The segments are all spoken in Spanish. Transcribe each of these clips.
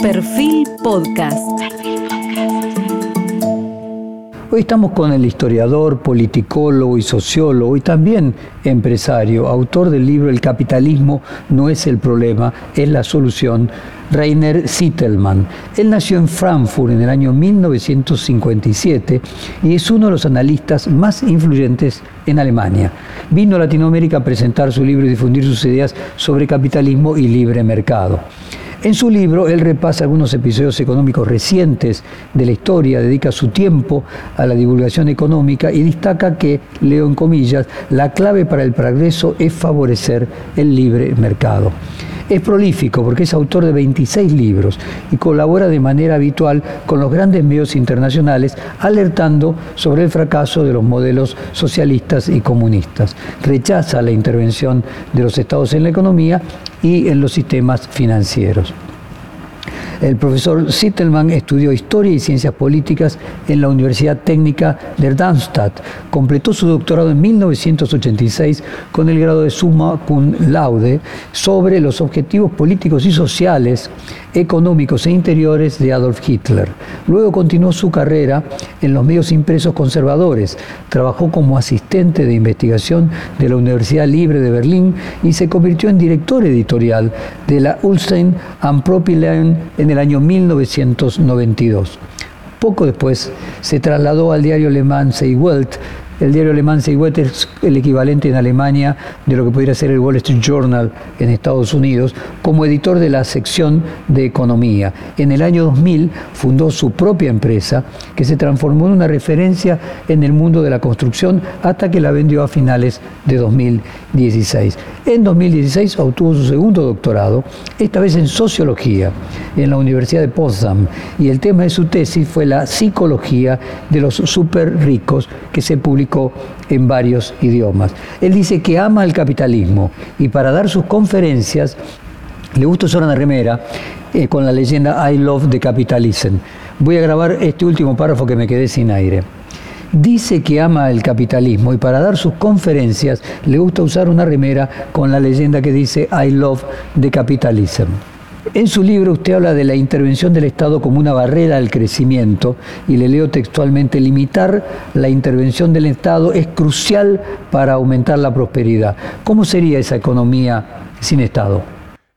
Perfil Podcast. Hoy estamos con el historiador, politicólogo y sociólogo y también empresario, autor del libro El capitalismo no es el problema, es la solución, Rainer Sittelmann. Él nació en Frankfurt en el año 1957 y es uno de los analistas más influyentes en Alemania. Vino a Latinoamérica a presentar su libro y difundir sus ideas sobre capitalismo y libre mercado. En su libro, él repasa algunos episodios económicos recientes de la historia, dedica su tiempo a la divulgación económica y destaca que, leo en comillas, la clave para el progreso es favorecer el libre mercado. Es prolífico porque es autor de 26 libros y colabora de manera habitual con los grandes medios internacionales alertando sobre el fracaso de los modelos socialistas y comunistas. Rechaza la intervención de los estados en la economía y en los sistemas financieros. El profesor Sittelmann estudió Historia y Ciencias Políticas en la Universidad Técnica de Darmstadt. Completó su doctorado en 1986 con el grado de Summa Cum Laude sobre los objetivos políticos y sociales, económicos e interiores de Adolf Hitler. Luego continuó su carrera en los medios impresos conservadores. Trabajó como asistente de investigación de la Universidad Libre de Berlín y se convirtió en director editorial de la Ulstein and en el año 1992. Poco después se trasladó al diario alemán Welt el diario alemán Seiwet es el equivalente en Alemania de lo que podría ser el Wall Street Journal en Estados Unidos, como editor de la sección de economía. En el año 2000 fundó su propia empresa, que se transformó en una referencia en el mundo de la construcción hasta que la vendió a finales de 2016. En 2016 obtuvo su segundo doctorado, esta vez en sociología, en la Universidad de Potsdam, y el tema de su tesis fue la psicología de los super ricos que se publicó en varios idiomas. Él dice que ama el capitalismo y para dar sus conferencias le gusta usar una remera eh, con la leyenda I love the capitalism. Voy a grabar este último párrafo que me quedé sin aire. Dice que ama el capitalismo y para dar sus conferencias le gusta usar una remera con la leyenda que dice I love the capitalism. En su libro usted habla de la intervención del Estado como una barrera al crecimiento y le leo textualmente, limitar la intervención del Estado es crucial para aumentar la prosperidad. ¿Cómo sería esa economía sin Estado?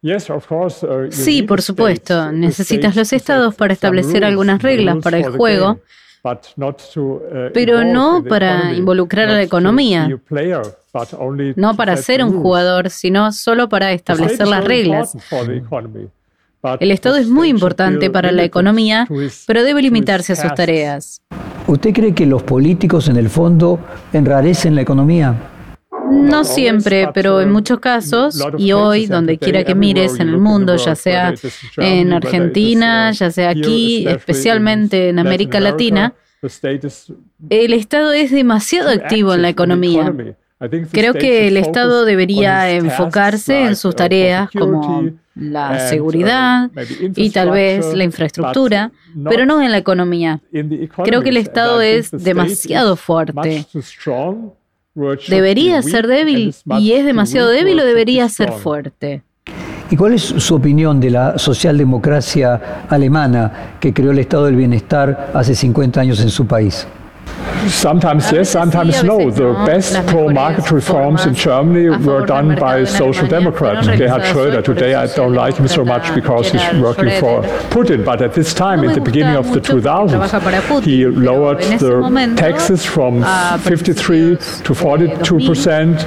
Uh, sí, por supuesto. Necesitas los estados para establecer algunas reglas para el juego, pero no para involucrar a la economía. No para ser un jugador, sino solo para establecer las reglas. El Estado es muy importante para la economía, pero debe limitarse a sus tareas. ¿Usted cree que los políticos en el fondo enrarecen la economía? No siempre, pero en muchos casos, y hoy, donde quiera que mires en el mundo, ya sea en Argentina, ya sea aquí, especialmente en América Latina, el Estado es demasiado activo en la economía. Creo que el Estado debería enfocarse en sus tareas como la seguridad y tal vez la infraestructura, pero no en la economía. Creo que el Estado es demasiado fuerte. Debería ser débil y es demasiado débil o debería ser fuerte. ¿Y cuál es su opinión de la socialdemocracia alemana que creó el Estado del Bienestar hace 50 años en su país? Sometimes yes, sometimes no. The best pro-market reforms in Germany were done by Social Democrat Gerhard Schröder. Today I don't like him so much because he's working for Putin, but at this time, in the beginning of the 2000s, he lowered the taxes from 53 to 42 percent.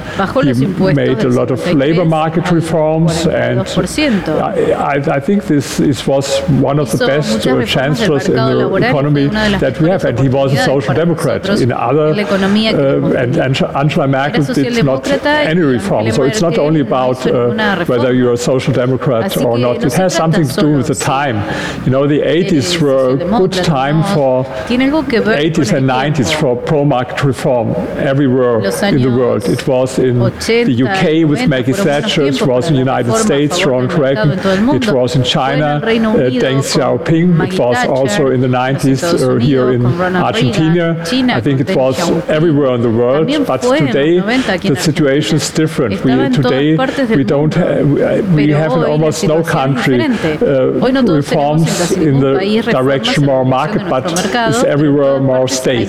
He made a lot of labor market reforms, and I, I think this, this was one of the best uh, chancellors in the economy that we have, and he was a social democrat in other, uh, and, and Angela Merkel did not any reform. So it's not only about uh, whether you're a social democrat or not. It has something to do with the time. You know, the 80s were a good time for 80s and 90s for pro-market reform everywhere in the world. It was in the UK with Maggie Thatcher. It was in the United States, Ronald Reagan. It was in China, uh, Deng Xiaoping. It was also in the 90s uh, here in Argentina. I think it was everywhere in the world, but today the situation is different. We, today we don't have, we have in almost no country uh, reforms in the direction more market, but it's everywhere more state.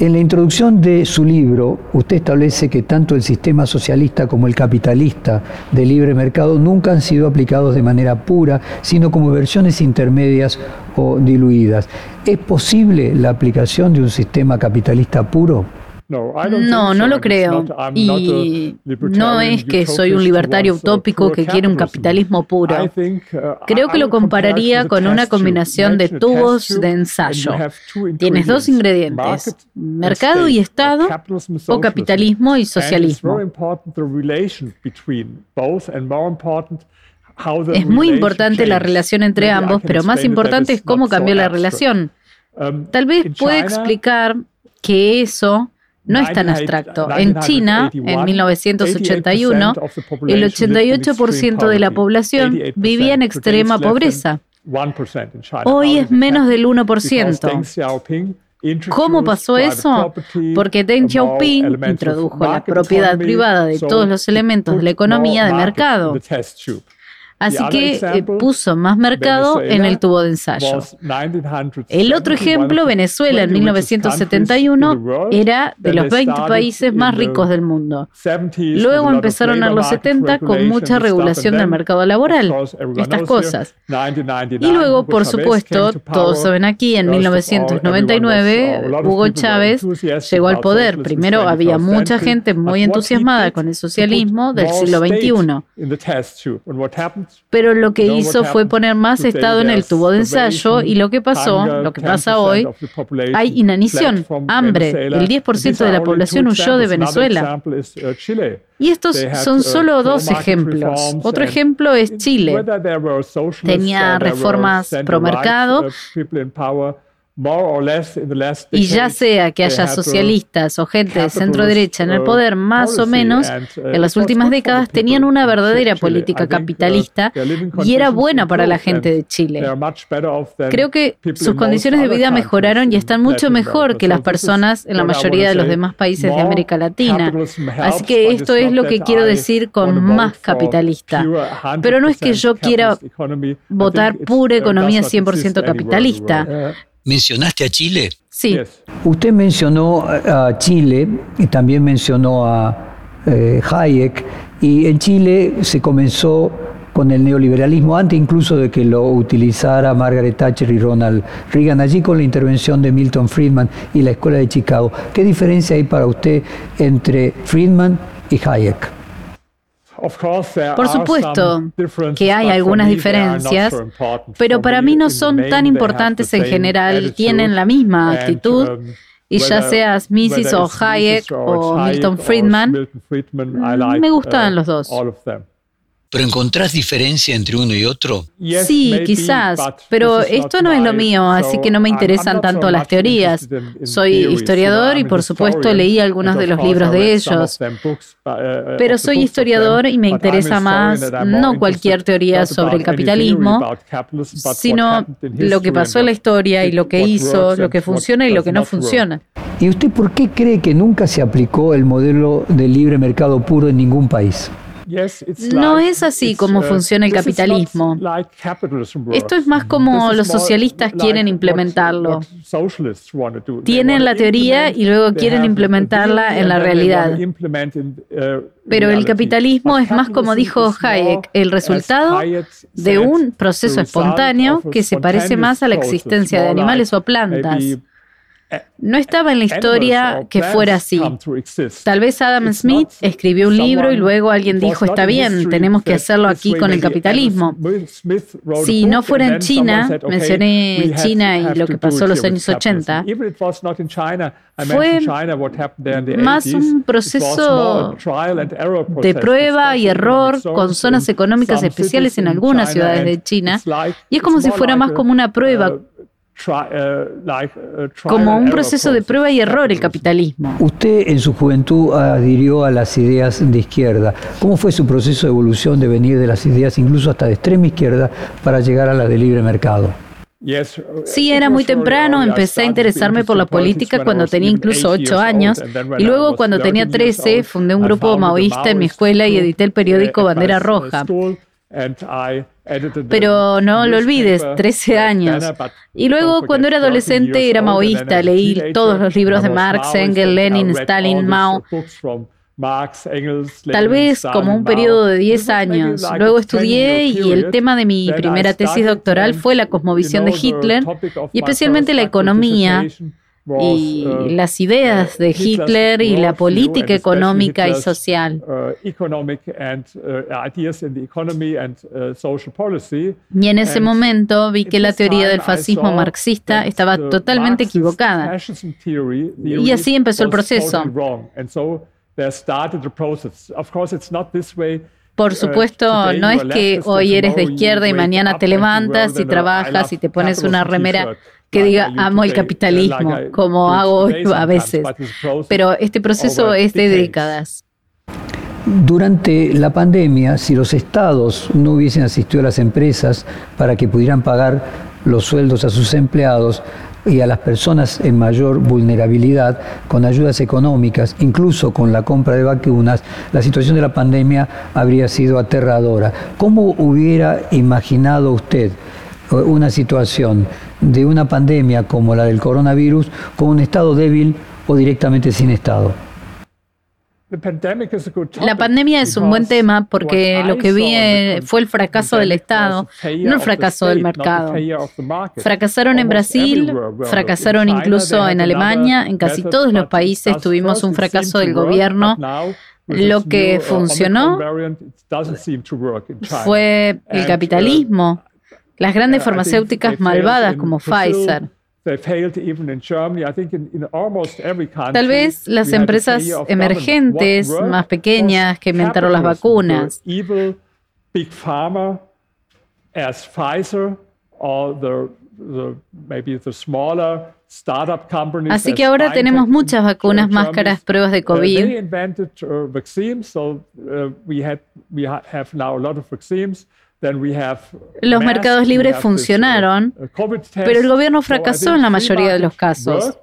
En la introducción de su libro, usted establece que tanto el sistema socialista como el capitalista de libre mercado nunca han sido aplicados de manera pura, sino como versiones intermedias o diluidas. ¿Es posible la aplicación de un sistema capitalista puro? No, no lo creo. Y no es que soy un libertario utópico que quiere un capitalismo puro. Uh, creo que lo compararía con una combinación de tubos de ensayo. Tienes dos ingredientes, mercado y Estado o capitalismo y socialismo. Es muy importante la relación entre ambos, pero más importante es cómo cambió la relación. Um, Tal vez puede explicar que eso no es tan abstracto. En China, en 1981, el 88% de la población vivía en extrema pobreza. Hoy es menos del 1%. ¿Cómo pasó eso? Porque Deng Xiaoping introdujo la propiedad privada de todos los elementos de la economía de mercado. Así que eh, puso más mercado en el tubo de ensayo. El otro ejemplo, Venezuela en 1971, era de los 20 países más ricos del mundo. Luego empezaron a los 70 con mucha regulación del mercado laboral, estas cosas. Y luego, por supuesto, todos saben aquí, en 1999, Hugo Chávez llegó al poder. Primero había mucha gente muy entusiasmada con el socialismo del siglo XXI. Pero lo que hizo fue poner más Estado en el tubo de ensayo y lo que pasó, lo que pasa hoy, hay inanición, hambre. El 10% de la población huyó de Venezuela. Y estos son solo dos ejemplos. Otro ejemplo es Chile. Tenía reformas pro mercado y ya sea que haya socialistas o gente de centro derecha en el poder, más o menos, uh, en las últimas décadas tenían una verdadera política uh, capitalista y era buena para la gente de Chile. Creo que sus condiciones de vida mejoraron y están mucho mejor que las personas en la mayoría de los demás países de América Latina. Así que esto es lo que quiero decir con más capitalista. Pero no es que yo quiera votar pura uh, economía 100% capitalista. ¿Mencionaste a Chile? Sí. Usted mencionó a Chile y también mencionó a eh, Hayek y en Chile se comenzó con el neoliberalismo antes incluso de que lo utilizara Margaret Thatcher y Ronald Reagan, allí con la intervención de Milton Friedman y la Escuela de Chicago. ¿Qué diferencia hay para usted entre Friedman y Hayek? Por supuesto que hay algunas diferencias, pero para mí no son tan importantes en general, tienen la misma actitud. Um, y ya seas Mises o Hayek o Milton Friedman, me gustan uh, los dos. ¿Pero encontrás diferencia entre uno y otro? Sí, quizás, pero esto no es lo mío, así que no me interesan tanto las teorías. Soy historiador y por supuesto leí algunos de los libros de ellos. Uh, pero soy historiador y me interesa más no cualquier teoría sobre el capitalismo, sino lo que pasó en la historia y lo que hizo, lo que funciona y lo que no funciona. ¿Y usted por qué cree que nunca se aplicó el modelo de libre mercado puro en ningún país? No es así como uh, funciona el capitalismo. Esto es más como los socialistas quieren implementarlo. Tienen la teoría y luego quieren implementarla en la realidad. Uh, Pero el capitalismo es más como dijo Hayek, el resultado de un proceso espontáneo que se parece más a la existencia de animales o plantas. No estaba en la historia que fuera así. Tal vez Adam Smith escribió un libro y luego alguien dijo, está bien, tenemos que hacerlo aquí con el capitalismo. Si no fuera en China, mencioné China y lo que pasó en los años 80, fue más un proceso de prueba y error con zonas económicas especiales en algunas ciudades de China. Y es como si fuera más como una prueba Uh, como un proceso de prueba y error el capitalismo. Usted en su juventud adhirió a las ideas de izquierda. ¿Cómo fue su proceso de evolución de venir de las ideas incluso hasta de extrema izquierda para llegar a la de libre mercado? Sí, era muy temprano, empecé a interesarme por la política cuando tenía incluso ocho años y luego cuando tenía 13 fundé un grupo maoísta en mi escuela y edité el periódico Bandera Roja. Pero no lo olvides, 13 años. Y luego cuando era adolescente era maoísta, leí todos los libros de Marx, Engels, Lenin, Stalin, Mao. Tal vez como un periodo de 10 años. Luego estudié y el tema de mi primera tesis doctoral fue la cosmovisión de Hitler y especialmente la economía y uh, las ideas de Hitler y la política económica y social. Uh, uh, y en ese momento vi que la teoría del fascismo marxista estaba totalmente equivocada. Y así empezó el proceso. Por uh, supuesto, no es que hoy eres de izquierda y mañana te levantas y trabajas y te pones una remera que diga amo el capitalismo, como hago a veces. Pero este proceso es de décadas. Durante la pandemia, si los estados no hubiesen asistido a las empresas para que pudieran pagar los sueldos a sus empleados, y a las personas en mayor vulnerabilidad con ayudas económicas, incluso con la compra de vacunas, la situación de la pandemia habría sido aterradora. ¿Cómo hubiera imaginado usted eh, una situación de una pandemia como la del coronavirus con un Estado débil o directamente sin Estado? La pandemia es un buen tema porque lo que vi eh, fue el fracaso del Estado, no el fracaso del mercado. Fracasaron en Brasil, fracasaron incluso en Alemania, en casi todos los países tuvimos un fracaso del gobierno. Lo que uh, funcionó fue el capitalismo, las grandes farmacéuticas malvadas como Pfizer. Tal vez las empresas emergentes más pequeñas que inventaron las vacunas. Así que ahora tenemos muchas vacunas, máscaras, pruebas de COVID. Los mercados libres uh, funcionaron, pero el gobierno fracasó en la mayoría de los casos.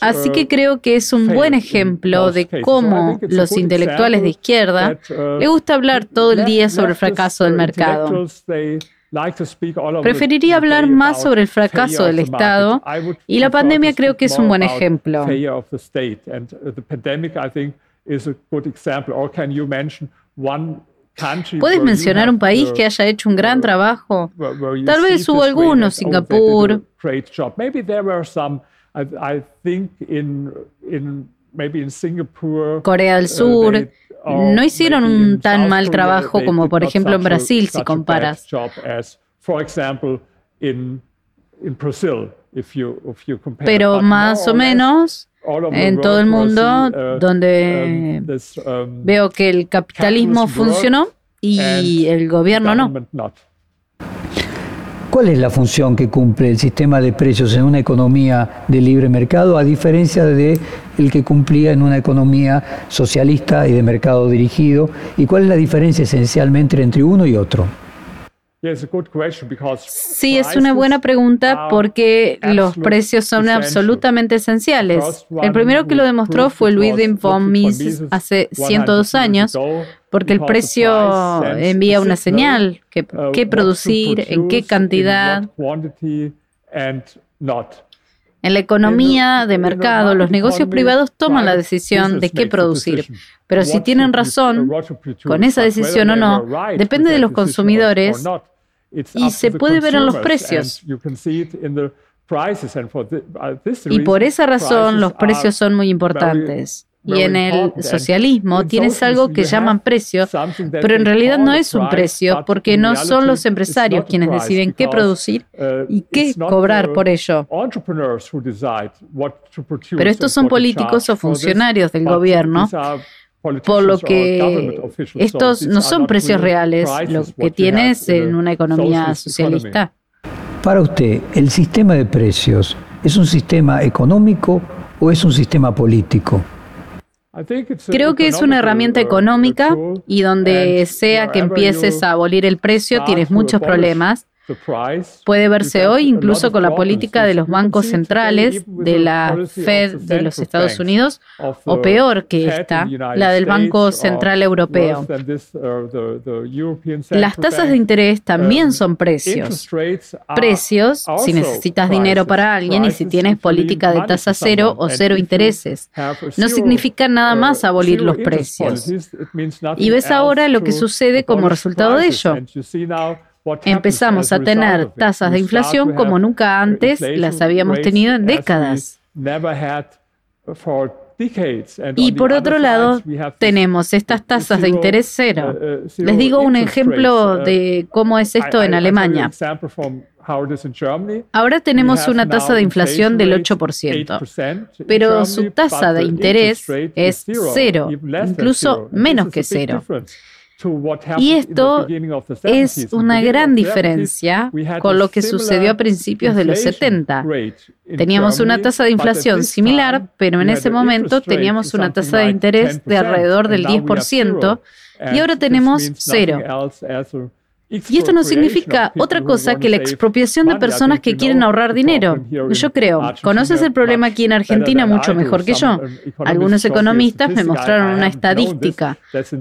Así que uh, creo que es un buen ejemplo de cómo los intelectuales de izquierda uh, les gusta hablar todo el día sobre el fracaso del mercado. Preferiría hablar más sobre el fracaso del Estado y la pandemia creo que es un buen ejemplo. ¿Puedes mencionar un país que haya hecho un gran trabajo? Tal vez hubo algunos, Singapur. Corea del Sur. No hicieron un tan mal trabajo como, por ejemplo, en Brasil, si comparas. Pero más o menos en todo el mundo uh, donde um, um, veo que el capitalismo funcionó y el gobierno no. ¿Cuál es la función que cumple el sistema de precios en una economía de libre mercado a diferencia de el que cumplía en una economía socialista y de mercado dirigido? ¿Y cuál es la diferencia esencialmente entre uno y otro? Sí, es una buena pregunta porque los precios son absolutamente esenciales. El primero que lo demostró fue Ludwig von Mises hace 102 años, porque el precio envía una señal, qué, uh, qué producir, en qué cantidad. En la economía de mercado, los negocios privados toman la decisión de qué producir, pero si tienen razón con esa decisión o no, depende de los consumidores y se puede ver en los precios. Y por esa razón los precios son muy importantes. Y en el socialismo tienes algo que llaman precio, pero en realidad no es un precio porque no son los empresarios quienes deciden qué producir uh, y qué cobrar por ello. Pero estos son políticos o funcionarios del gobierno por lo que estos no son precios reales, lo que tienes en una economía socialista. Para usted, ¿el sistema de precios es un sistema económico o es un sistema político? Creo que es una herramienta económica y donde sea que empieces a abolir el precio tienes muchos problemas. Puede verse hoy incluso con la política de los bancos centrales, de la Fed de los Estados Unidos, o peor que esta, la del Banco Central Europeo. Las tasas de interés también son precios. Precios si necesitas dinero para alguien y si tienes política de tasa cero o cero intereses. No significa nada más abolir los precios. Y ves ahora lo que sucede como resultado de ello. Empezamos a tener tasas de inflación como nunca antes las habíamos tenido en décadas. Y por otro lado, tenemos estas tasas de interés cero. Uh, uh, Les digo un ejemplo uh, de cómo es esto en Alemania. Ahora tenemos una tasa de inflación del 8%, pero su tasa de interés es cero, incluso menos que cero. Y esto es una gran diferencia con lo que sucedió a principios de los 70. Teníamos una tasa de inflación similar, pero en ese momento teníamos una tasa de interés de alrededor del 10% y ahora tenemos cero. Y esto no significa otra cosa que la expropiación de personas que quieren ahorrar dinero. Yo creo, conoces el problema aquí en Argentina mucho mejor que yo. Algunos economistas me mostraron una estadística.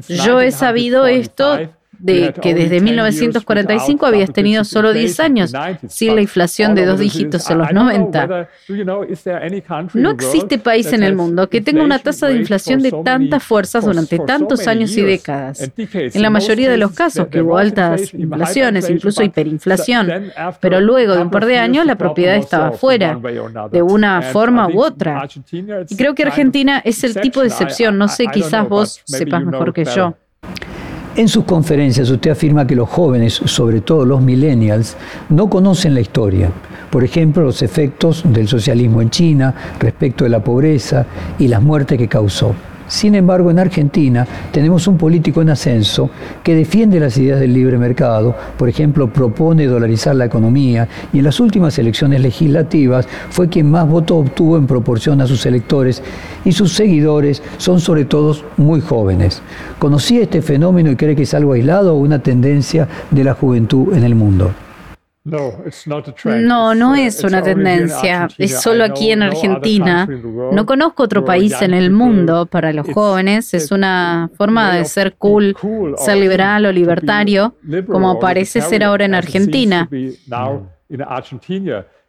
Yo he sabido esto de que desde 1945 habías tenido solo 10 años sin la inflación de dos dígitos en los 90. No existe país en el mundo que tenga una tasa de inflación de tantas fuerzas durante tantos años y décadas. En la mayoría de los casos que hubo altas inflaciones, incluso hiperinflación, pero luego de un par de años la propiedad estaba fuera, de una forma u otra. Y creo que Argentina es el tipo de excepción, no sé, quizás vos sepas mejor que yo. En sus conferencias usted afirma que los jóvenes, sobre todo los millennials, no conocen la historia. Por ejemplo, los efectos del socialismo en China respecto de la pobreza y las muertes que causó. Sin embargo, en Argentina tenemos un político en ascenso que defiende las ideas del libre mercado, por ejemplo, propone dolarizar la economía y en las últimas elecciones legislativas fue quien más votos obtuvo en proporción a sus electores y sus seguidores son sobre todo muy jóvenes. ¿Conocía este fenómeno y cree que es algo aislado o una tendencia de la juventud en el mundo? No, no es una tendencia, es solo aquí en Argentina. No conozco otro país en el mundo para los jóvenes, es una forma de ser cool, ser liberal o libertario, como parece ser ahora en Argentina.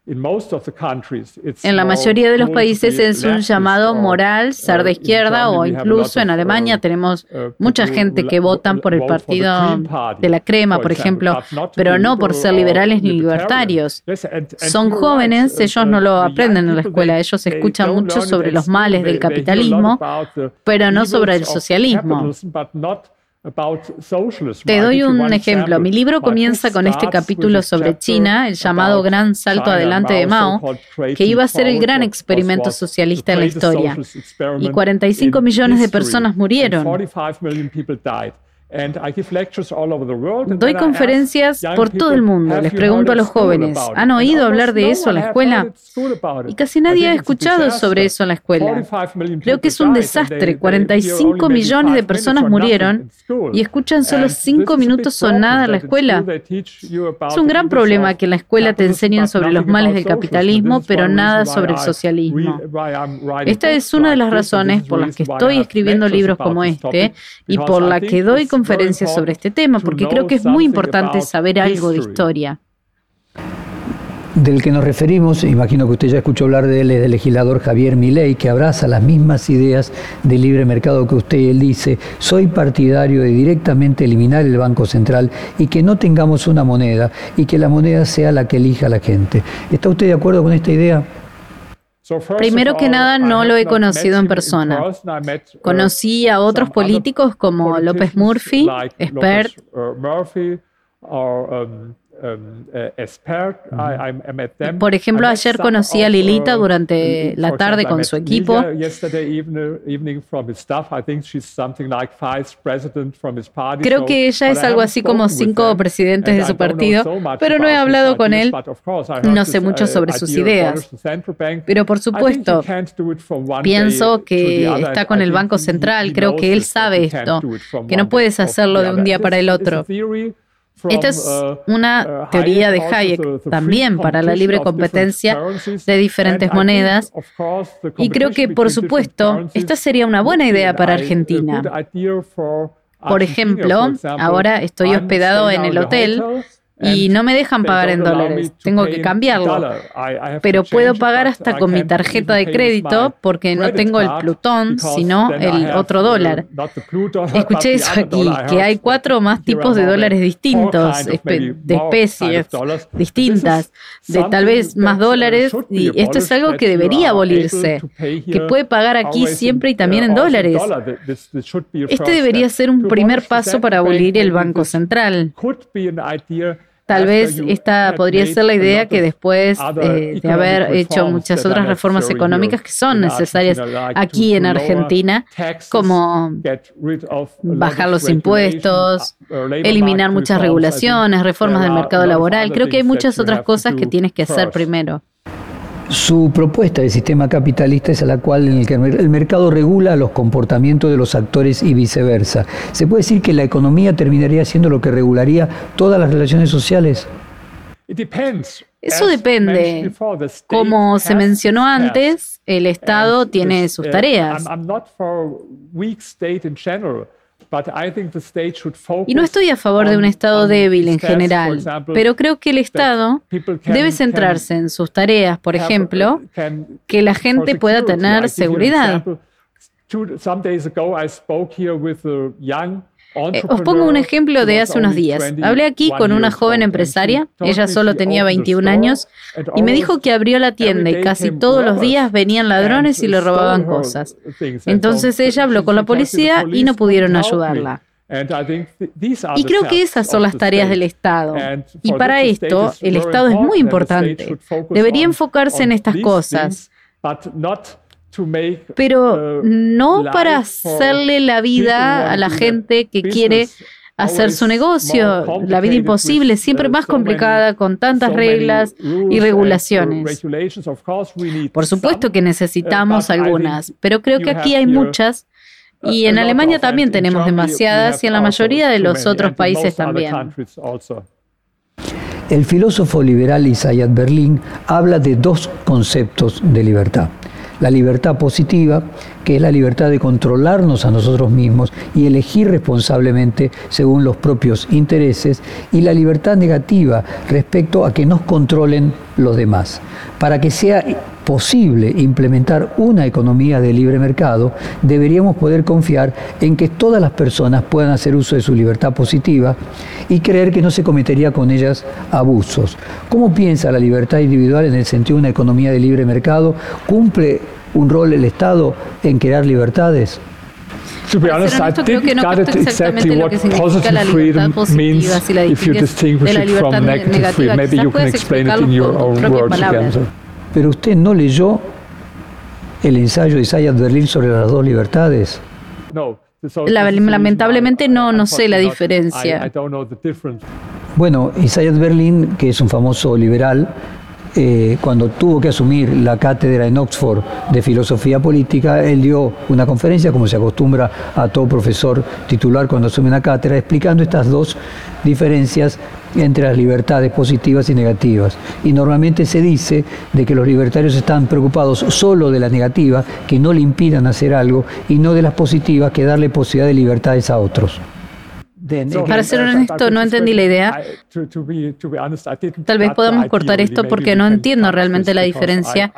En la mayoría de los países es un llamado moral ser de izquierda o incluso en Alemania tenemos uh, mucha gente que votan por el partido de la crema, por ejemplo, pero no por ser liberales ni libertarios. Son jóvenes, ellos no lo aprenden en la escuela, ellos escuchan mucho sobre los males del capitalismo, pero no sobre el socialismo. Te doy un ejemplo. Mi libro comienza con este capítulo sobre China, el llamado Gran Salto Adelante de Mao, que iba a ser el gran experimento socialista en la historia. Y 45 millones de personas murieron. Doy conferencias por todo el mundo. Les pregunto a los jóvenes, ¿han oído hablar de eso en la escuela? Y casi nadie ha escuchado sobre eso en la escuela. Creo que es un desastre. 45 millones de personas murieron y escuchan solo 5 minutos o nada en la escuela. Es un gran problema que en la escuela te enseñen sobre los males del capitalismo, pero nada sobre el socialismo. Esta es una de las razones por las que estoy escribiendo libros como este y por la que doy conferencias sobre este tema, porque creo que es muy importante saber algo de historia. Del que nos referimos, imagino que usted ya escuchó hablar de él, es del legislador Javier Milei, que abraza las mismas ideas de libre mercado que usted. Él dice, soy partidario de directamente eliminar el Banco Central y que no tengamos una moneda y que la moneda sea la que elija la gente. ¿Está usted de acuerdo con esta idea? Primero que nada, no lo he conocido en persona. Uh, Conocí a otros políticos como López Murphy, Expert, Por ejemplo, ayer conocí a Lilita durante la tarde con su equipo. Creo que ella es algo así como cinco presidentes de su partido, pero no he hablado con él. No sé mucho uh, sobre sus ideas. Pero por supuesto, pienso que está con el Banco Central. Creo que él sabe esto, que no puedes hacerlo de un día para el otro. Esta es uh, una uh, teoría de Hayek también para la libre competencia de diferentes monedas y creo que, por supuesto, esta sería una buena idea para Argentina. Por ejemplo, ahora estoy hospedado en el hotel y no me dejan pagar en dólares, tengo que cambiarlo. Pero puedo pagar hasta con mi tarjeta de crédito porque no tengo el Plutón, sino el otro dólar. Escuché eso aquí, que hay cuatro o más tipos de dólares distintos, de especies distintas, de tal vez más dólares, y esto es algo que debería abolirse, que puede pagar aquí siempre y también en dólares. Este debería ser un primer paso para abolir el Banco Central. Tal vez esta podría ser la idea que después eh, de haber hecho muchas otras reformas económicas que son necesarias aquí en Argentina, como bajar los impuestos, eliminar muchas regulaciones, reformas del mercado laboral, creo que hay muchas otras cosas que tienes que hacer primero. Su propuesta de sistema capitalista es a la cual en el que el mercado regula los comportamientos de los actores y viceversa. ¿Se puede decir que la economía terminaría siendo lo que regularía todas las relaciones sociales? Eso depende. Como se mencionó antes, el Estado tiene sus tareas. Y no estoy a favor de un Estado débil en general, pero creo que el Estado debe centrarse en sus tareas, por ejemplo, que la gente pueda tener seguridad. Eh, os pongo un ejemplo de hace unos días. Hablé aquí con una joven empresaria, ella solo tenía 21 años, y me dijo que abrió la tienda y casi todos los días venían ladrones y le robaban cosas. Entonces ella habló con la policía y no pudieron ayudarla. Y creo que esas son las tareas del Estado. Y para esto, el Estado es muy importante. Debería enfocarse en estas cosas pero uh, no para hacerle la vida a la gente que quiere hacer su negocio, la vida imposible, siempre más complicada con tantas reglas y regulaciones. Por supuesto que necesitamos uh, algunas, pero creo que aquí hay muchas. y en Alemania también tenemos demasiadas y en la mayoría de los otros países también. El filósofo liberal Isaiah Berlin habla de dos conceptos de libertad la libertad positiva, que es la libertad de controlarnos a nosotros mismos y elegir responsablemente según los propios intereses, y la libertad negativa respecto a que nos controlen los demás. Para que sea posible implementar una economía de libre mercado, deberíamos poder confiar en que todas las personas puedan hacer uso de su libertad positiva y creer que no se cometería con ellas abusos. ¿Cómo piensa la libertad individual en el sentido de una economía de libre mercado? ¿Cumple un rol el Estado en crear libertades? To be honest, I didn't get exactly what positive freedom means if you distinguish it from negative freedom. Maybe you can explain it in your own words again. Pero usted no leyó el ensayo de Isaiah Berlin sobre las dos libertades. No. lamentablemente no, no sé la diferencia. Bueno, Isaiah Berlin, que es un famoso liberal, eh, cuando tuvo que asumir la cátedra en Oxford de filosofía política, él dio una conferencia, como se acostumbra a todo profesor titular cuando asume una cátedra, explicando estas dos diferencias entre las libertades positivas y negativas. Y normalmente se dice de que los libertarios están preocupados solo de la negativa, que no le impidan hacer algo, y no de las positivas, que darle posibilidad de libertades a otros. Para ser honesto, no entendí la idea. Tal vez podamos cortar esto porque no entiendo realmente la diferencia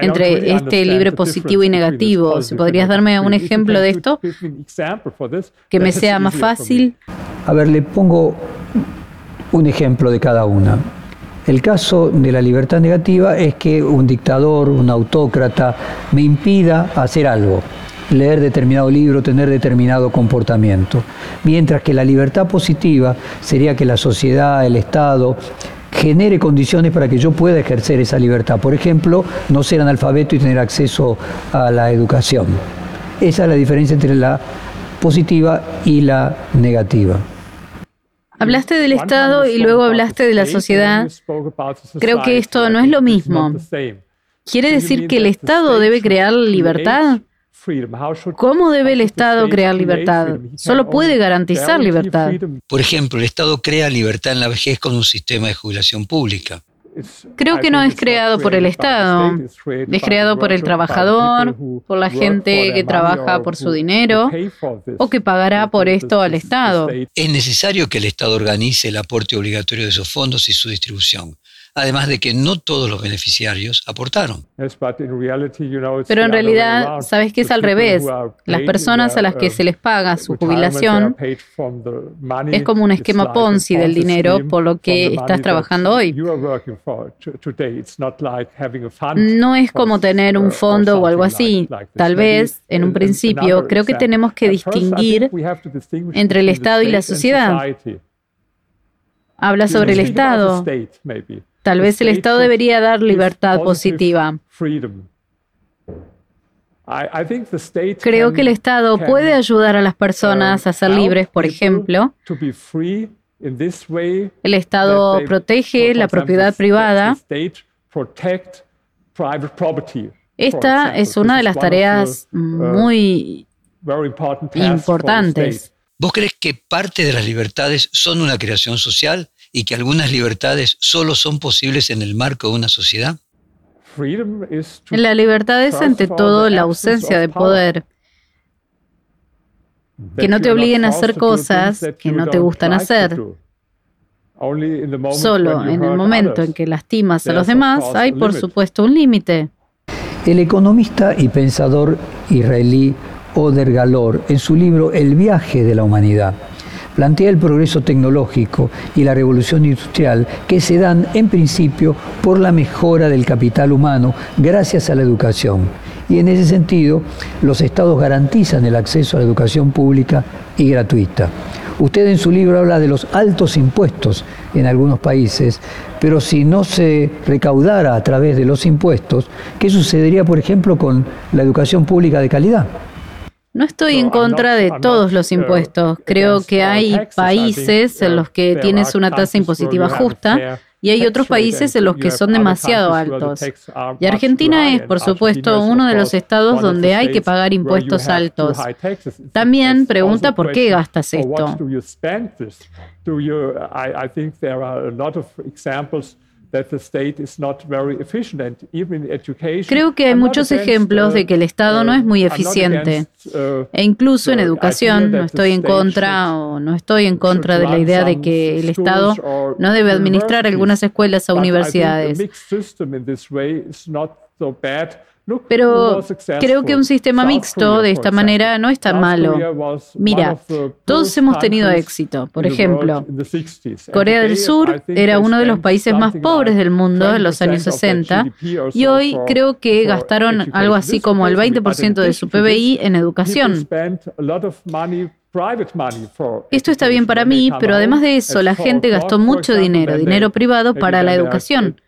entre este libre positivo y negativo. Si podrías darme un ejemplo de esto que me sea más fácil. A ver, le pongo un ejemplo de cada una. El caso de la libertad negativa es que un dictador, un autócrata, me impida hacer algo leer determinado libro, tener determinado comportamiento. Mientras que la libertad positiva sería que la sociedad, el Estado, genere condiciones para que yo pueda ejercer esa libertad. Por ejemplo, no ser analfabeto y tener acceso a la educación. Esa es la diferencia entre la positiva y la negativa. Hablaste del Estado y luego hablaste de la sociedad. Creo que esto no es lo mismo. ¿Quiere decir que el Estado debe crear libertad? ¿Cómo debe el Estado crear libertad? Solo puede garantizar libertad. Por ejemplo, el Estado crea libertad en la vejez con un sistema de jubilación pública. Creo que no es creado por el Estado, es creado por el trabajador, por la gente que trabaja por su dinero o que pagará por esto al Estado. Es necesario que el Estado organice el aporte obligatorio de esos fondos y su distribución además de que no todos los beneficiarios aportaron. Pero en realidad, sabes que es al revés. Las personas a las que se les paga su jubilación es como un esquema Ponzi del dinero por lo que estás trabajando hoy. No es como tener un fondo o algo así. Tal vez, en un principio, creo que tenemos que distinguir entre el Estado y la sociedad. Habla sobre el Estado. Tal vez el Estado debería dar libertad positiva. Creo que el Estado puede ayudar a las personas a ser libres, por ejemplo. El Estado protege la propiedad privada. Esta es una de las tareas uh, muy importantes. ¿Vos crees que parte de las libertades son una creación social y que algunas libertades solo son posibles en el marco de una sociedad? La libertad es ante todo la ausencia de poder. Que no te obliguen a hacer cosas que no te gustan hacer. Solo en el momento en que lastimas a los demás hay, por supuesto, un límite. El economista y pensador israelí Oder Galor, en su libro El viaje de la humanidad, plantea el progreso tecnológico y la revolución industrial que se dan en principio por la mejora del capital humano gracias a la educación. Y en ese sentido, los estados garantizan el acceso a la educación pública y gratuita. Usted en su libro habla de los altos impuestos en algunos países, pero si no se recaudara a través de los impuestos, ¿qué sucedería, por ejemplo, con la educación pública de calidad? No estoy en contra de todos los impuestos. Creo que hay países en los que tienes una tasa impositiva justa y hay otros países en los que son demasiado altos. Y Argentina es, por supuesto, uno de los estados donde hay que pagar impuestos altos. También pregunta por qué gastas esto. Creo que hay muchos ejemplos de que el Estado no es muy eficiente. Uh, e incluso en educación no estoy en contra o no estoy en contra de la idea de que el Estado no debe administrar algunas escuelas o universidades. Pero creo que un sistema mixto de esta manera no es tan malo. Mira, todos hemos tenido éxito. Por ejemplo, Corea del Sur era uno de los países más pobres del mundo en los años 60 y hoy creo que gastaron algo así como el 20% de su PBI en educación. Esto está bien para mí, pero además de eso, la gente gastó mucho dinero, dinero privado para la educación.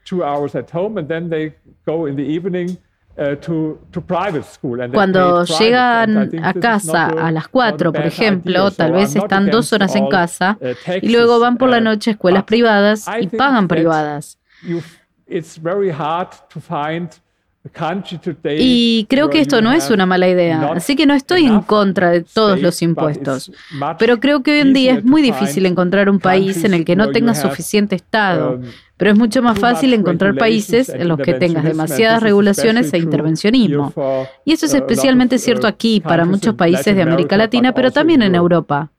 Eh, Cuando llegan a casa a las 4, por ejemplo, tal vez están dos horas en casa uh, y luego van por la noche a escuelas privadas y pagan privadas. Y creo que esto no es una mala idea, así que no estoy en contra de todos los impuestos, pero creo que hoy en día es muy difícil encontrar un país en el que no tenga suficiente Estado, pero es mucho más fácil encontrar países en los que tengas demasiadas regulaciones e intervencionismo. Y eso es especialmente cierto aquí, para muchos países de América Latina, pero también en Europa.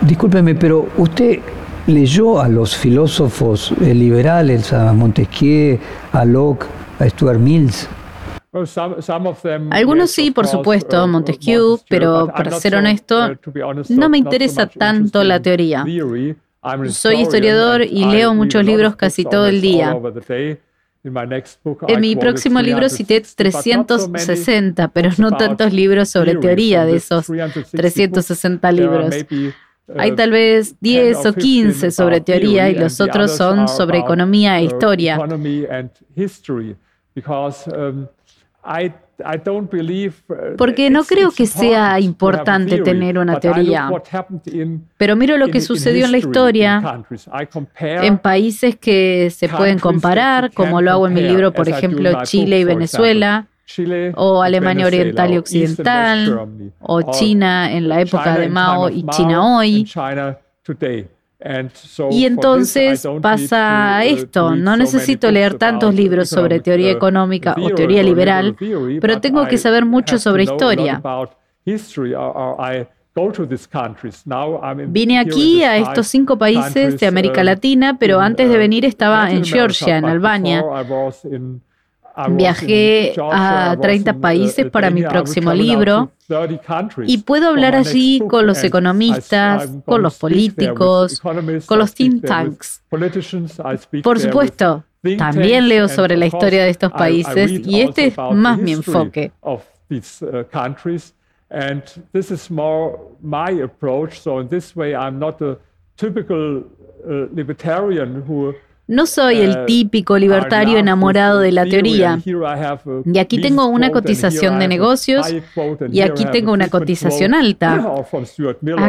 Discúlpeme, pero usted leyó a los filósofos eh, liberales, a Montesquieu, a Locke, a Stuart Mills. Algunos sí, por supuesto, uh, Montesquieu, pero para ser honesto, no me interesa tanto la teoría. Soy historiador y leo muchos libros casi todo el día. En mi próximo libro cité 360, pero no tantos libros sobre teoría de esos 360 libros. Hay tal vez 10 o 15 sobre teoría y los otros son sobre economía e historia. Porque no creo que sea importante tener una teoría. Pero miro lo que sucedió en la historia en países que se pueden comparar, como lo hago en mi libro, por ejemplo, Chile y Venezuela. o Alemania Oriental y Occidental, o China en la época de Mao y China hoy. Y entonces pasa uh, esto, no necesito leer tantos libros sobre teoría uh, económica o teoría liberal, pero tengo que saber mucho sobre historia. Vine aquí a estos cinco países de América uh, Latina, pero antes de venir estaba en Georgia, en Albania. Viajé a 30 países para mi próximo libro y puedo hablar allí con los economistas, con los políticos, con los think tanks. Por supuesto, también leo sobre la historia de estos países y este es más mi enfoque. And this is more my approach. So in this way, I'm not a typical uh, libertarian who no soy el uh, típico libertario enamorado de la teoría. Y aquí tengo una cotización de negocios y aquí tengo una cotización alta.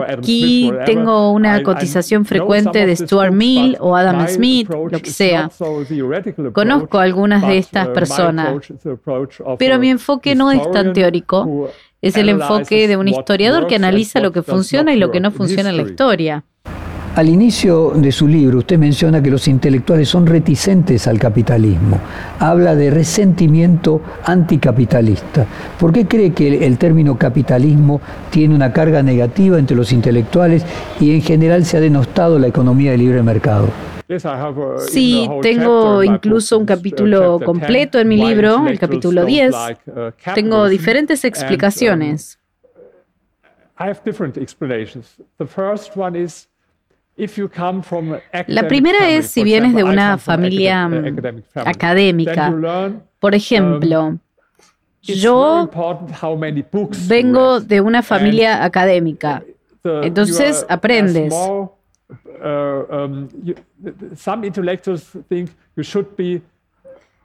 Aquí tengo una cotización frecuente de Stuart Mill o Adam Smith, lo que sea. Conozco algunas de estas uh, personas, pero mi enfoque no es tan teórico. Es el enfoque de un historiador que analiza lo que funciona y lo que no funciona en la historia. Al inicio de su libro usted menciona que los intelectuales son reticentes al capitalismo. Habla de resentimiento anticapitalista. ¿Por qué cree que el término capitalismo tiene una carga negativa entre los intelectuales y en general se ha denostado la economía de libre mercado? Sí, tengo incluso un capítulo completo en mi libro, el capítulo 10. Uh, tengo diferentes uh, explicaciones. La primera es si vienes de una familia académica. Por ejemplo, yo vengo de una familia académica. Entonces aprendes.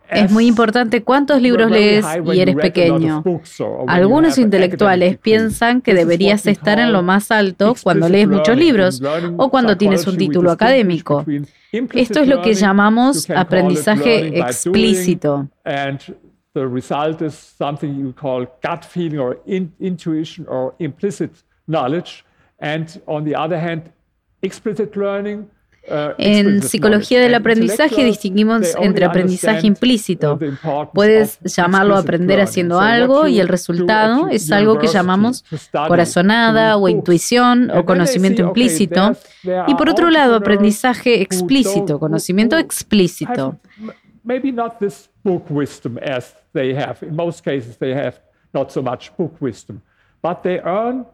Es muy importante cuántos libros lees y eres pequeño. Algunos intelectuales piensan que deberías estar en lo más alto cuando lees muchos libros o cuando tienes un título académico. Esto es lo que llamamos aprendizaje explícito. The result is something you call gut feeling or intuition or implicit knowledge. And on the other hand, explicit learning en psicología del aprendizaje distinguimos entre aprendizaje implícito. Puedes llamarlo aprender haciendo algo y el resultado es algo que llamamos corazonada o intuición o conocimiento implícito. Y por otro lado, aprendizaje explícito, conocimiento explícito. Maybe not this book wisdom as they have. In most cases, they have not so much book wisdom, but they earn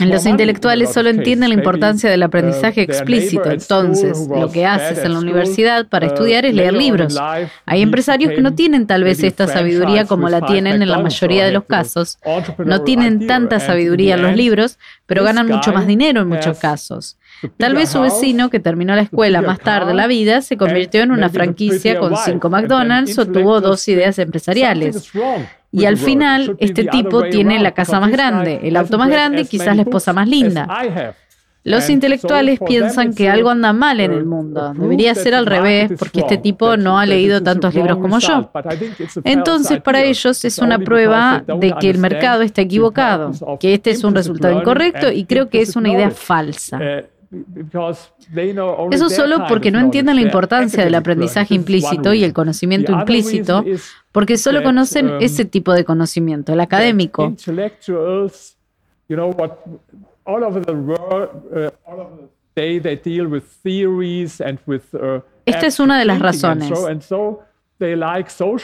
los intelectuales solo entienden la importancia del aprendizaje explícito, entonces lo que haces en la universidad para estudiar es leer libros. Hay empresarios que no tienen tal vez esta sabiduría como la tienen en la mayoría de los casos. No tienen tanta sabiduría en los libros, pero ganan mucho más dinero en muchos casos. Tal vez su vecino, que terminó la escuela más tarde en la vida, se convirtió en una franquicia con cinco McDonald's o tuvo dos ideas empresariales. Y al final, este tipo tiene la casa más grande, el auto más grande y quizás la esposa más linda. Los intelectuales piensan que algo anda mal en el mundo. Debería ser al revés, porque este tipo no ha leído tantos libros como yo. Entonces, para ellos es una prueba de que el mercado está equivocado, que este es un resultado incorrecto y creo que es una idea falsa. Eso solo porque no entienden la importancia del aprendizaje implícito y el conocimiento implícito, porque solo conocen um, ese tipo de conocimiento, el académico. Esta es una de las razones.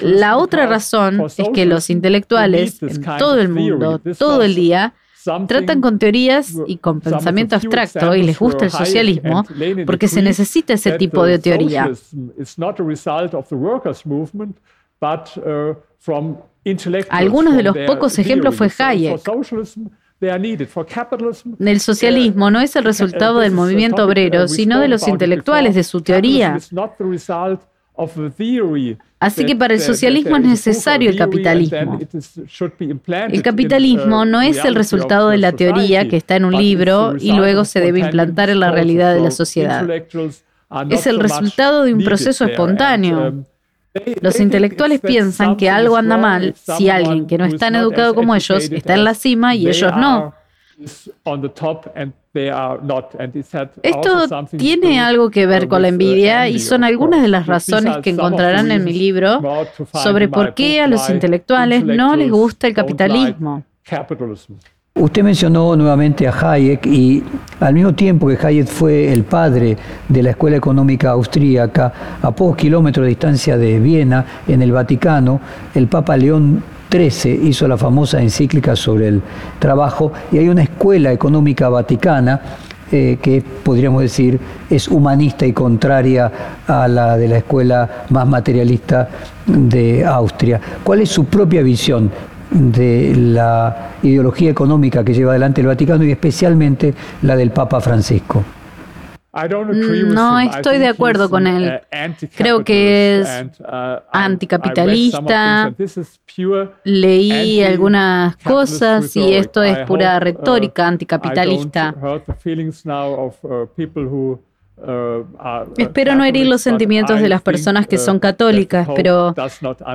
La otra razón es que los intelectuales en todo el mundo, todo el día, Tratan con teorías y con pensamiento abstracto y les gusta el socialismo porque se necesita ese tipo de teoría. Algunos de los pocos ejemplos fue Hayek. El socialismo no es el resultado del movimiento obrero, sino de los intelectuales, de su teoría. Así que para el socialismo es necesario el capitalismo. El capitalismo no es el resultado de la teoría que está en un libro y luego se debe implantar en la realidad de la sociedad. Es el resultado de un proceso espontáneo. Um, Los intelectuales piensan que algo anda mal si alguien que no es tan educado como ellos está en la cima y ellos no. Esto tiene algo que ver con la envidia y son algunas de las razones que encontrarán en mi libro sobre por qué a los intelectuales no les gusta el capitalismo. Usted mencionó nuevamente a Hayek y al mismo tiempo que Hayek fue el padre de la Escuela Económica Austríaca, a pocos kilómetros de distancia de Viena, en el Vaticano, el Papa León XIII hizo la famosa encíclica sobre el trabajo y hay una escuela económica vaticana eh, que podríamos decir es humanista y contraria a la de la escuela más materialista de Austria. ¿Cuál es su propia visión de la ideología económica que lleva adelante el Vaticano y especialmente la del Papa Francisco. Mm, no estoy de acuerdo con él. Uh, Creo que es uh, anticapitalista. Leí algunas cosas y esto es pura uh, retórica anticapitalista. Uh, Espero no herir los sentimientos de las personas que son católicas, pero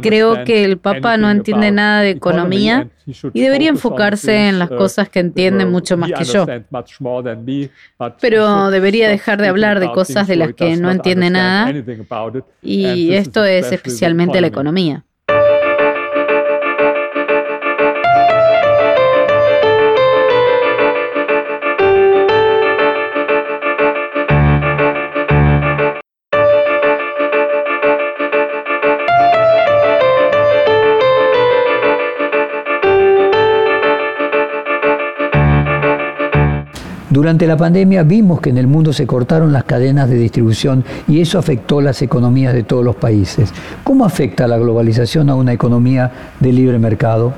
creo que el Papa no entiende nada de economía y debería enfocarse en las uh, cosas que entiende mucho más que yo. Pero debería dejar de hablar de cosas de las que no entiende nada y esto es especialmente la economía. Durante la pandemia vimos que en el mundo se cortaron las cadenas de distribución y eso afectó las economías de todos los países. ¿Cómo afecta la globalización a una economía de libre mercado?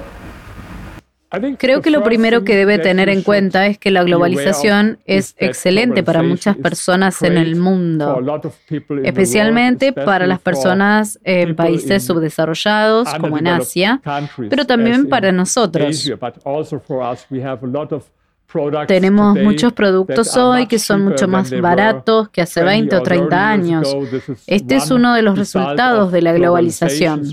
Creo que lo primero que debe tener en cuenta es que la globalización es excelente para muchas personas en el mundo, especialmente para las personas en países subdesarrollados como en Asia, pero también para nosotros. Tenemos muchos productos hoy que son mucho más baratos que hace 20 o 30 años. Este es uno de los resultados de la globalización.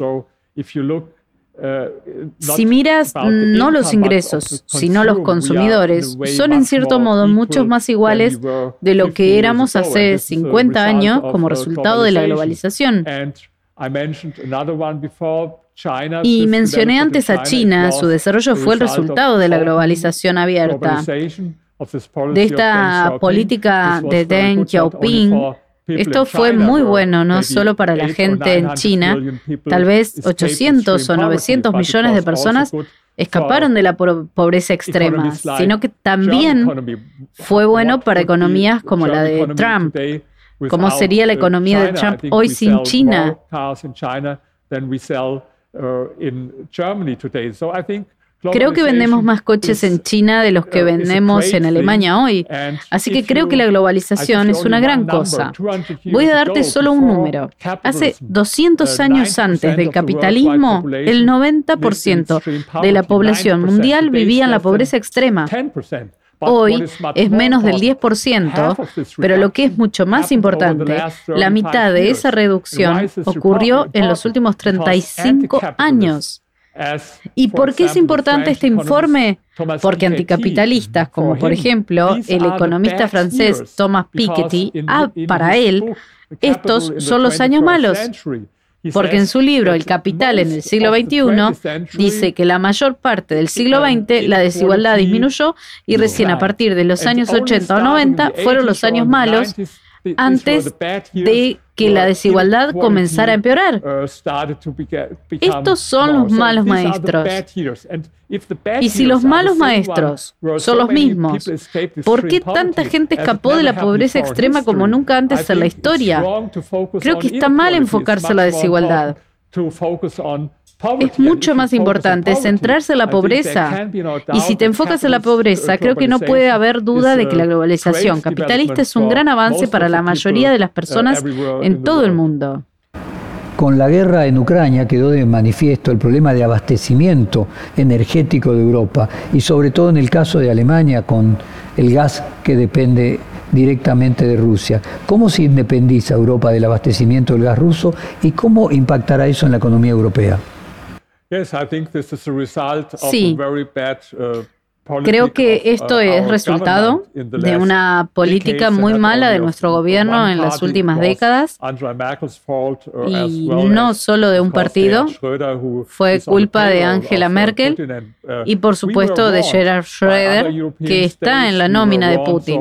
Uh, si miras no los ingresos, sino los consumidores, son en cierto modo muchos más iguales de lo que éramos hace 50 años como resultado de la globalización. Y mencioné antes a China, su desarrollo fue el resultado de la globalización abierta. De esta política de Deng Xiaoping, esto fue muy bueno, no solo para la gente en China. Tal vez 800 o 900 millones de personas escaparon de la pobreza extrema, sino que también fue bueno para economías como la de Trump. ¿Cómo sería la economía de Trump hoy sin China? Uh, creo que vendemos más coches en China de los que uh, vendemos en Alemania hoy. Así que creo que la globalización es una gran cosa. Voy a darte solo un número. Hace 200 uh, años antes del capitalismo, el 90% de la población mundial vivía en la pobreza extrema. Hoy es menos del 10%, pero lo que es mucho más importante, la mitad de esa reducción ocurrió en los últimos 35 años. ¿Y por qué es importante este informe? Porque anticapitalistas, como por ejemplo el economista francés Thomas Piketty, ah, para él, estos son los años malos. Porque en su libro El Capital en el siglo XXI dice que la mayor parte del siglo XX la desigualdad disminuyó y recién a partir de los años 80 o 90 fueron los años malos antes de que la desigualdad comenzara a empeorar. Estos son los malos maestros. Y si los malos maestros son los mismos, ¿por qué tanta gente escapó de la pobreza extrema como nunca antes en la historia? Creo que está mal enfocarse en la desigualdad. Es mucho más importante centrarse en la pobreza. Y si te enfocas en la pobreza, creo que no puede haber duda de que la globalización capitalista es un gran avance para la mayoría de las personas en todo el mundo. Con la guerra en Ucrania quedó de manifiesto el problema de abastecimiento energético de Europa y sobre todo en el caso de Alemania con el gas que depende directamente de Rusia. ¿Cómo se independiza Europa del abastecimiento del gas ruso y cómo impactará eso en la economía europea? Sí. Creo que esto es resultado de una política muy mala de nuestro gobierno en las últimas décadas y no solo de un partido, fue culpa de Angela Merkel y por supuesto de Gerhard Schröder, que está en la nómina de Putin.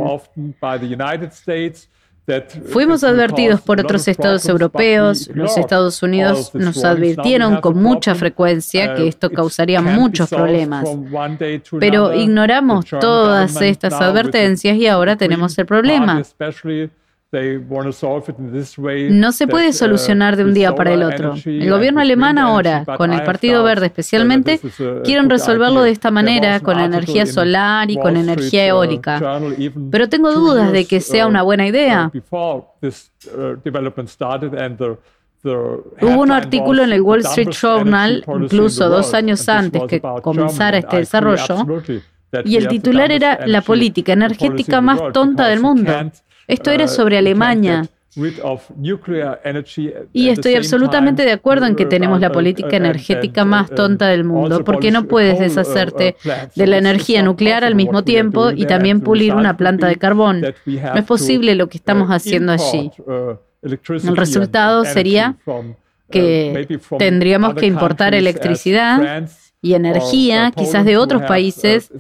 Fuimos advertidos por otros estados europeos, los Estados Unidos nos advirtieron con mucha frecuencia que esto causaría muchos problemas, pero ignoramos todas estas advertencias y ahora tenemos el problema. No se puede solucionar de un día para el otro. El gobierno alemán ahora, con el Partido Verde especialmente, quieren resolverlo de esta manera, con energía solar y con energía eólica. Pero tengo dudas de que sea una buena idea. Hubo un artículo en el Wall Street Journal, incluso dos años antes que comenzara este desarrollo, y el titular era La política energética más tonta del mundo. Esto era sobre Alemania. Y estoy absolutamente de acuerdo en que tenemos la política energética más tonta del mundo, porque no puedes deshacerte de la energía nuclear al mismo tiempo y también pulir una planta de carbón. No es posible lo que estamos haciendo allí. El resultado sería que tendríamos que importar electricidad y energía, quizás de otros países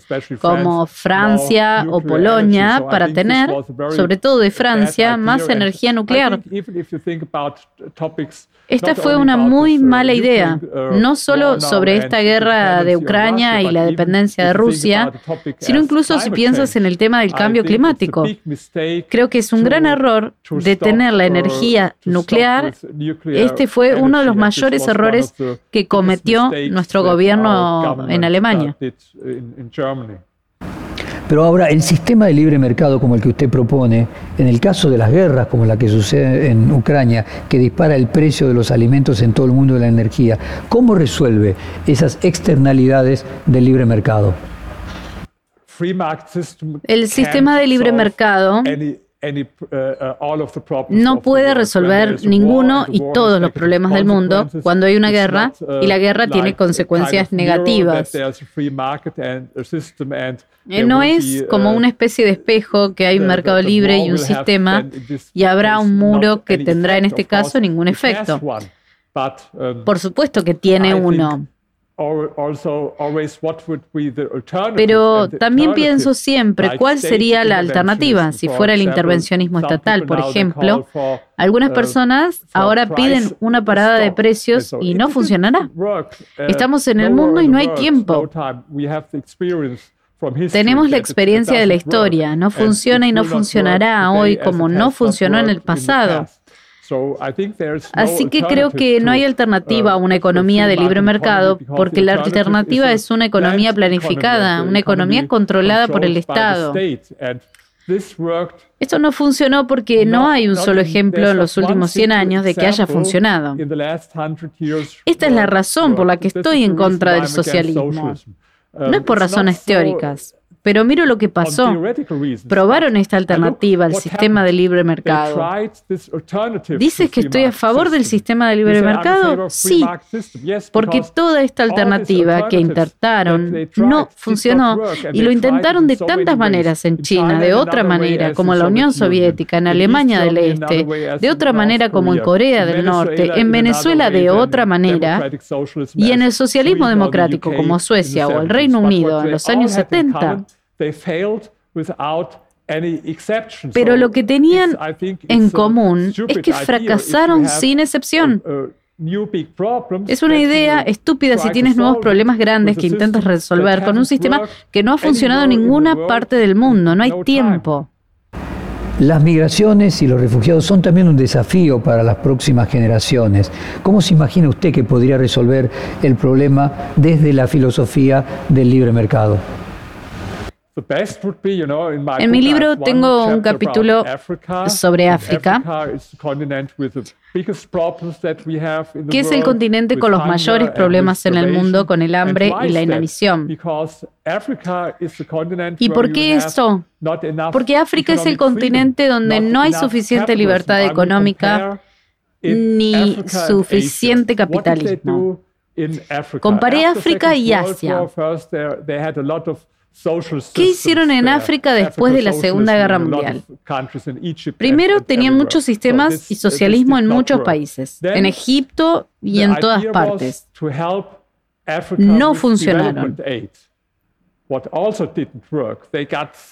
como Francia o Polonia, para tener, sobre todo de Francia, más energía nuclear. Esta fue una muy mala idea, no solo sobre esta guerra de Ucrania y la dependencia de Rusia, sino incluso si piensas en el tema del cambio climático. Creo que es un gran error detener la energía nuclear. Este fue uno de los mayores errores que cometió nuestro gobierno en Alemania. Pero ahora, el sistema de libre mercado como el que usted propone, en el caso de las guerras como la que sucede en Ucrania, que dispara el precio de los alimentos en todo el mundo de la energía, ¿cómo resuelve esas externalidades del libre mercado? El sistema de libre mercado no puede resolver ninguno y todos los problemas del mundo cuando hay una guerra y la guerra tiene consecuencias negativas. Eh, no es como una especie de espejo que hay un mercado libre y un sistema y habrá un muro que tendrá en este caso ningún efecto. Um, Por supuesto que tiene uno. Pero también pienso siempre cuál sería la alternativa si fuera el intervencionismo estatal, por ejemplo. Algunas uh, personas ahora piden una parada de precios y no funcionará. Uh, Estamos en el mundo y no hay tiempo. Tenemos la experiencia de la historia. No funciona y no funcionará hoy como no funcionó en el pasado. Así que creo que no hay alternativa a una economía de libre mercado, porque la alternativa es una economía planificada, una economía controlada por el Estado. Esto no funcionó porque no hay un solo ejemplo en los últimos 100 años de que haya funcionado. Esta es la razón por la que estoy en contra del socialismo. No es por razones teóricas. Pero miro lo que pasó. Probaron esta alternativa al sistema de libre mercado. ¿Dices que estoy a favor del sistema de libre mercado? Sí, porque toda esta alternativa que intentaron no funcionó y lo intentaron de tantas maneras en China, de otra manera como en la Unión Soviética, en Alemania del Este, de otra manera como en Corea del Norte, en Venezuela de otra manera y en el socialismo democrático como Suecia o el Reino Unido en los años 70. Pero lo que tenían en común es que fracasaron sin excepción. Es una idea estúpida si tienes nuevos problemas grandes que intentas resolver con un sistema que no ha funcionado en ninguna parte del mundo. No hay tiempo. Las migraciones y los refugiados son también un desafío para las próximas generaciones. ¿Cómo se imagina usted que podría resolver el problema desde la filosofía del libre mercado? En mi libro tengo un capítulo sobre África, que es el continente con los mayores problemas en el mundo con el hambre y la inanición. ¿Y por qué esto? Porque África es el continente donde no hay suficiente libertad económica ni suficiente capitalismo. Comparé África y Asia. ¿Qué hicieron en África después de la Segunda Guerra Mundial? Primero, tenían muchos sistemas y socialismo en muchos países, en Egipto y en todas partes. No funcionaron.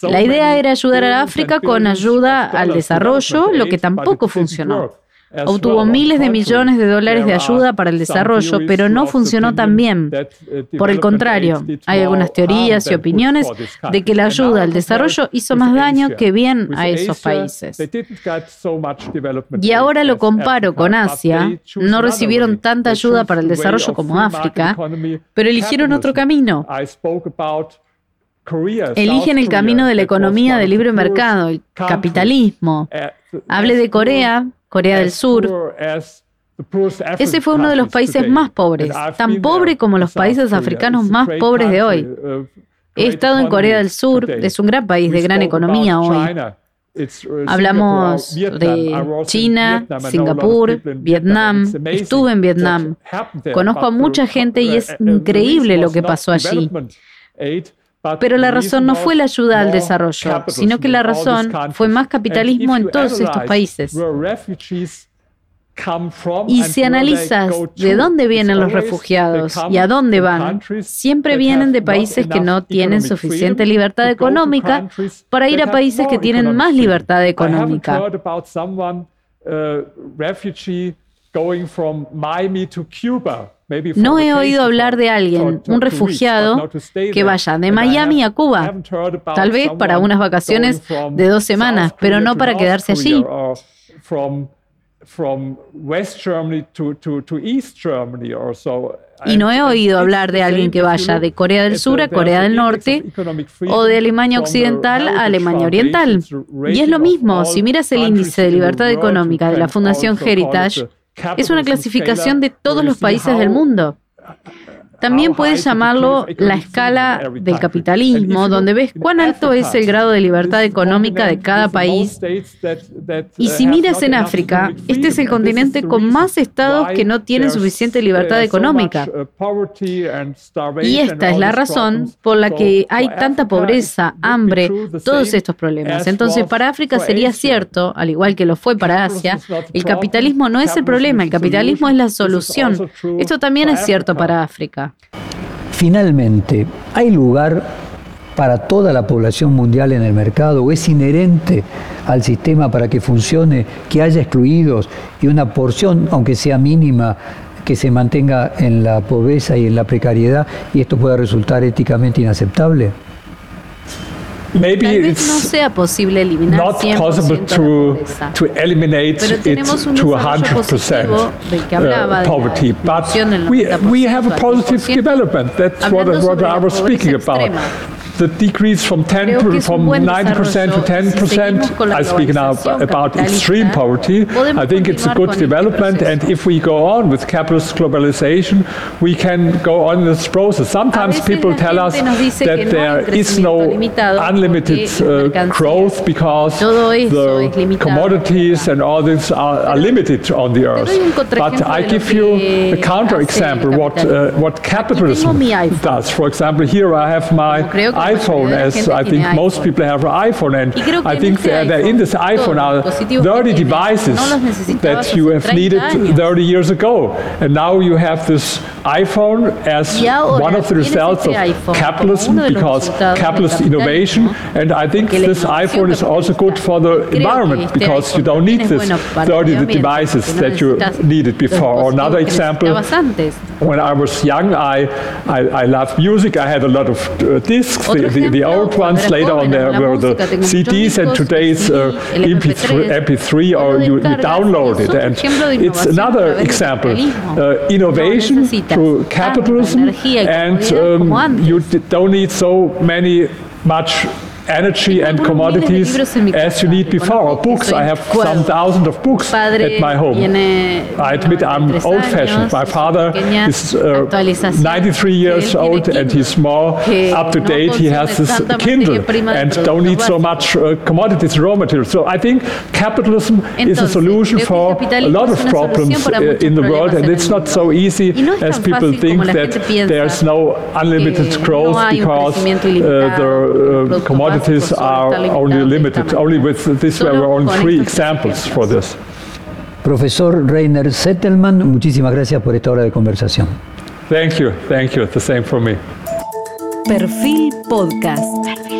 La idea era ayudar a África con ayuda al desarrollo, lo que tampoco funcionó. Obtuvo miles de millones de dólares de ayuda para el desarrollo, pero no funcionó tan bien. Por el contrario, hay algunas teorías y opiniones de que la ayuda al desarrollo hizo más daño que bien a esos países. Y ahora lo comparo con Asia. No recibieron tanta ayuda para el desarrollo como África, pero eligieron otro camino. Eligen el camino de la economía de libre mercado, el capitalismo. Hable de Corea, Corea del Sur. Ese fue uno de los países más pobres, tan pobre como los países africanos más pobres de hoy. He estado en Corea del Sur, es un gran país de gran economía hoy. Hablamos de China, Singapur, Vietnam. Estuve en Vietnam. Conozco a mucha gente y es increíble lo que pasó allí. Pero la razón no fue la ayuda al desarrollo, sino que la razón fue más capitalismo en todos estos países. Y si analizas de dónde vienen los refugiados y a dónde van, siempre vienen de países que no tienen suficiente libertad económica para ir a países que tienen más libertad económica. No he oído hablar de alguien, un refugiado, que vaya de Miami a Cuba, tal vez para unas vacaciones de dos semanas, pero no para quedarse allí. Y no he oído hablar de alguien que vaya de Corea del Sur a Corea del Norte o de Alemania Occidental a Alemania Oriental. Y es lo mismo, si miras el índice de libertad económica de la Fundación Heritage, es una clasificación de todos los países del mundo. También puedes llamarlo la escala del capitalismo, donde ves cuán alto es el grado de libertad económica de cada país. Y si miras en África, este es el continente con más estados que no tienen suficiente libertad económica. Y esta es la razón por la que hay tanta pobreza, hambre, todos estos problemas. Entonces, para África sería cierto, al igual que lo fue para Asia, el capitalismo no es el problema, el capitalismo es la solución. Esto también es cierto para África. Finalmente, ¿hay lugar para toda la población mundial en el mercado o es inherente al sistema para que funcione que haya excluidos y una porción, aunque sea mínima, que se mantenga en la pobreza y en la precariedad y esto pueda resultar éticamente inaceptable? Maybe Tal vez no sea posible eliminar not possible to, to eliminate it to 100% uh, poverty, but we, we have a positive development. That's what, what I was speaking about the decrease from 10 from 90% to 10%. I speak now about extreme poverty. I think it's a good development, and if we go on with capitalist globalization, we can go on this process. Sometimes people tell us that there is no unlimited uh, growth because the commodities and all this are, are limited on the earth. But I give you a counter example what uh, what capitalism does. For example, here I have my iPhone, as I think most people have an iPhone, and I think that in this iPhone are 30 devices that you have needed 30 years ago. And now you have this iPhone as one of the results of capitalism because capitalist innovation. And I think this iPhone is also good for the environment because you don't need this 30 devices that you needed before. Or another example, when I was young, I, I, I loved music. I had a lot of uh, discs the, the, old ones. Later on, there were the CDs, and today it's uh, MP3, MP3, or you, you download it. And it's another example. Uh, innovation through capitalism, and um, you don't need so many much energy and commodities as you need before. Books, I have some thousands of books at my home. I admit I'm old fashioned. My father is uh, 93 years old and he's more up to date. He has his Kindle and don't need so much uh, commodities, raw materials. So I think capitalism is a solution for a lot of problems uh, in the world and it's not so easy as people think that there's no unlimited growth because uh, the uh, commodities commodities are only limited. Only with this were only three examples for this. Profesor Rainer Settelman, muchísimas gracias por esta hora de conversación. Thank you, thank you. The same for me. Perfil Podcast.